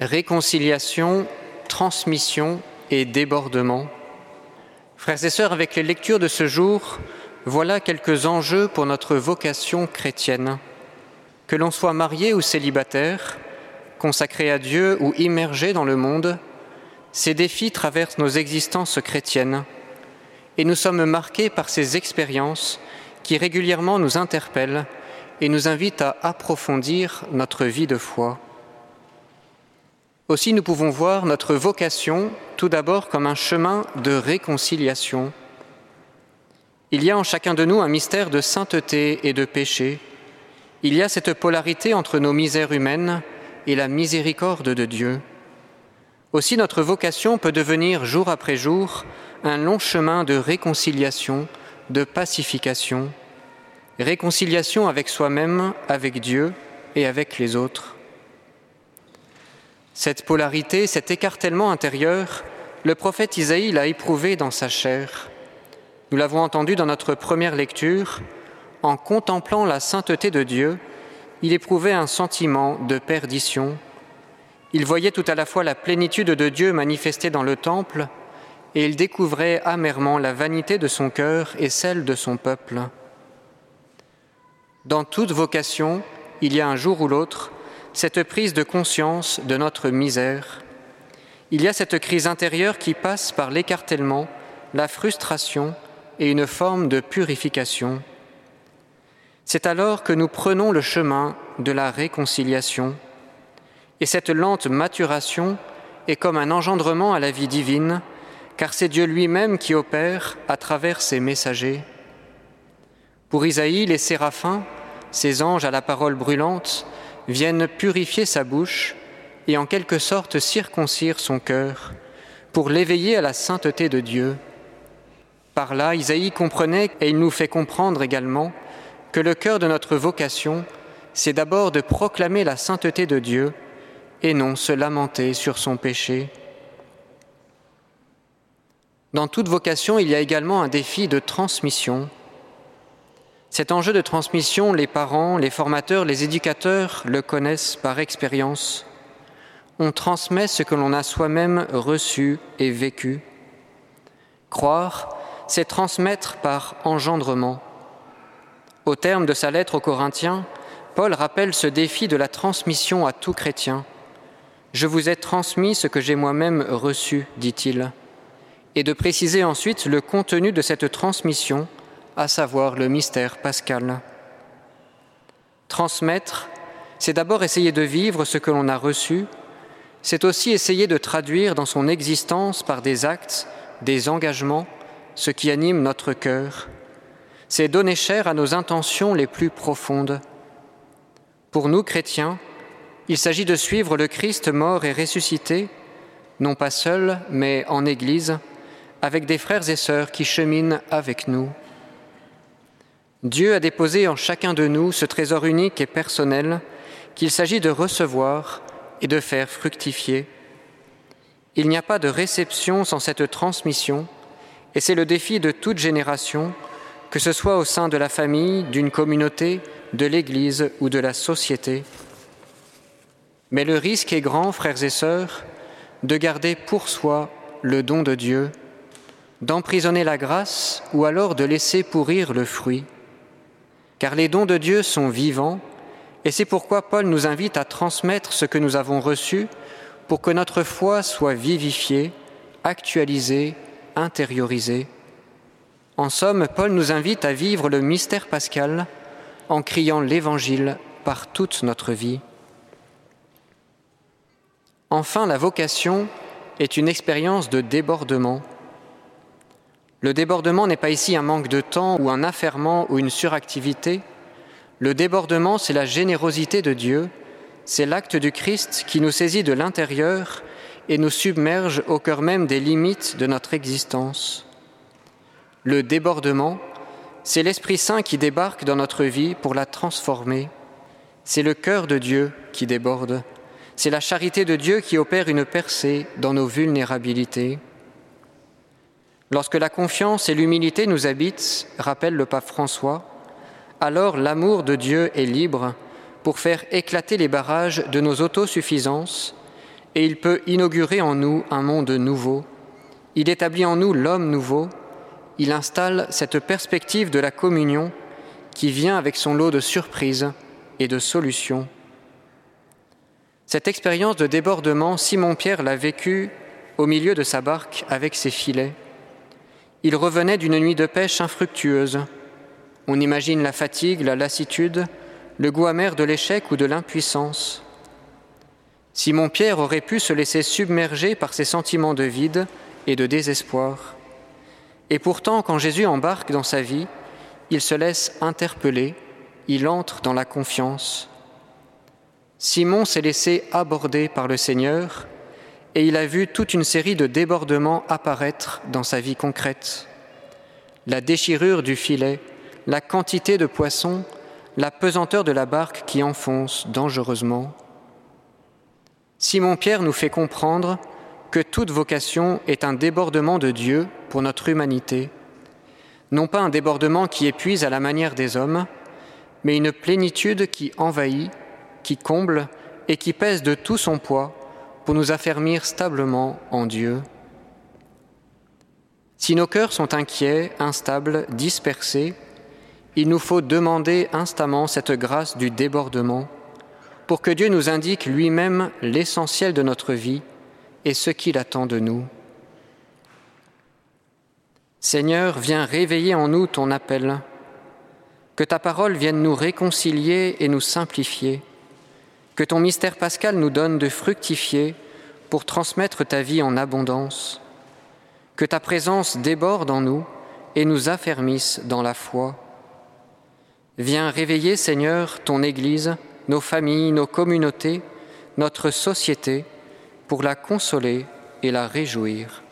Réconciliation, transmission et débordement. Frères et sœurs, avec les lectures de ce jour, voilà quelques enjeux pour notre vocation chrétienne. Que l'on soit marié ou célibataire, consacré à Dieu ou immergé dans le monde, ces défis traversent nos existences chrétiennes et nous sommes marqués par ces expériences qui régulièrement nous interpellent et nous invitent à approfondir notre vie de foi. Aussi nous pouvons voir notre vocation tout d'abord comme un chemin de réconciliation. Il y a en chacun de nous un mystère de sainteté et de péché. Il y a cette polarité entre nos misères humaines et la miséricorde de Dieu. Aussi notre vocation peut devenir jour après jour un long chemin de réconciliation, de pacification, réconciliation avec soi-même, avec Dieu et avec les autres. Cette polarité, cet écartèlement intérieur, le prophète Isaïe l'a éprouvé dans sa chair. Nous l'avons entendu dans notre première lecture, en contemplant la sainteté de Dieu, il éprouvait un sentiment de perdition. Il voyait tout à la fois la plénitude de Dieu manifestée dans le temple, et il découvrait amèrement la vanité de son cœur et celle de son peuple. Dans toute vocation, il y a un jour ou l'autre cette prise de conscience de notre misère. Il y a cette crise intérieure qui passe par l'écartèlement, la frustration et une forme de purification. C'est alors que nous prenons le chemin de la réconciliation. Et cette lente maturation est comme un engendrement à la vie divine, car c'est Dieu lui-même qui opère à travers ses messagers. Pour Isaïe, les séraphins, ces anges à la parole brûlante, viennent purifier sa bouche et en quelque sorte circoncire son cœur pour l'éveiller à la sainteté de Dieu. Par là, Isaïe comprenait, et il nous fait comprendre également, que le cœur de notre vocation, c'est d'abord de proclamer la sainteté de Dieu et non se lamenter sur son péché. Dans toute vocation, il y a également un défi de transmission. Cet enjeu de transmission, les parents, les formateurs, les éducateurs le connaissent par expérience. On transmet ce que l'on a soi-même reçu et vécu. Croire, c'est transmettre par engendrement. Au terme de sa lettre aux Corinthiens, Paul rappelle ce défi de la transmission à tout chrétien. Je vous ai transmis ce que j'ai moi-même reçu, dit-il, et de préciser ensuite le contenu de cette transmission, à savoir le mystère pascal. Transmettre, c'est d'abord essayer de vivre ce que l'on a reçu, c'est aussi essayer de traduire dans son existence par des actes, des engagements, ce qui anime notre cœur c'est donner chair à nos intentions les plus profondes. Pour nous, chrétiens, il s'agit de suivre le Christ mort et ressuscité, non pas seul, mais en Église, avec des frères et sœurs qui cheminent avec nous. Dieu a déposé en chacun de nous ce trésor unique et personnel qu'il s'agit de recevoir et de faire fructifier. Il n'y a pas de réception sans cette transmission, et c'est le défi de toute génération que ce soit au sein de la famille, d'une communauté, de l'Église ou de la société. Mais le risque est grand, frères et sœurs, de garder pour soi le don de Dieu, d'emprisonner la grâce ou alors de laisser pourrir le fruit. Car les dons de Dieu sont vivants, et c'est pourquoi Paul nous invite à transmettre ce que nous avons reçu pour que notre foi soit vivifiée, actualisée, intériorisée. En somme, Paul nous invite à vivre le mystère pascal en criant l'Évangile par toute notre vie. Enfin, la vocation est une expérience de débordement. Le débordement n'est pas ici un manque de temps ou un affairement ou une suractivité. Le débordement, c'est la générosité de Dieu, c'est l'acte du Christ qui nous saisit de l'intérieur et nous submerge au cœur même des limites de notre existence. Le débordement, c'est l'Esprit Saint qui débarque dans notre vie pour la transformer. C'est le cœur de Dieu qui déborde. C'est la charité de Dieu qui opère une percée dans nos vulnérabilités. Lorsque la confiance et l'humilité nous habitent, rappelle le pape François, alors l'amour de Dieu est libre pour faire éclater les barrages de nos autosuffisances et il peut inaugurer en nous un monde nouveau. Il établit en nous l'homme nouveau. Il installe cette perspective de la communion qui vient avec son lot de surprises et de solutions. Cette expérience de débordement, Simon-Pierre l'a vécue au milieu de sa barque avec ses filets. Il revenait d'une nuit de pêche infructueuse. On imagine la fatigue, la lassitude, le goût amer de l'échec ou de l'impuissance. Simon-Pierre aurait pu se laisser submerger par ses sentiments de vide et de désespoir. Et pourtant, quand Jésus embarque dans sa vie, il se laisse interpeller, il entre dans la confiance. Simon s'est laissé aborder par le Seigneur et il a vu toute une série de débordements apparaître dans sa vie concrète. La déchirure du filet, la quantité de poissons, la pesanteur de la barque qui enfonce dangereusement. Simon-Pierre nous fait comprendre que toute vocation est un débordement de Dieu pour notre humanité, non pas un débordement qui épuise à la manière des hommes, mais une plénitude qui envahit, qui comble et qui pèse de tout son poids pour nous affermir stablement en Dieu. Si nos cœurs sont inquiets, instables, dispersés, il nous faut demander instamment cette grâce du débordement pour que Dieu nous indique lui-même l'essentiel de notre vie et ce qu'il attend de nous. Seigneur, viens réveiller en nous ton appel, que ta parole vienne nous réconcilier et nous simplifier, que ton mystère pascal nous donne de fructifier pour transmettre ta vie en abondance, que ta présence déborde en nous et nous affermisse dans la foi. Viens réveiller, Seigneur, ton Église, nos familles, nos communautés, notre société, pour la consoler et la réjouir.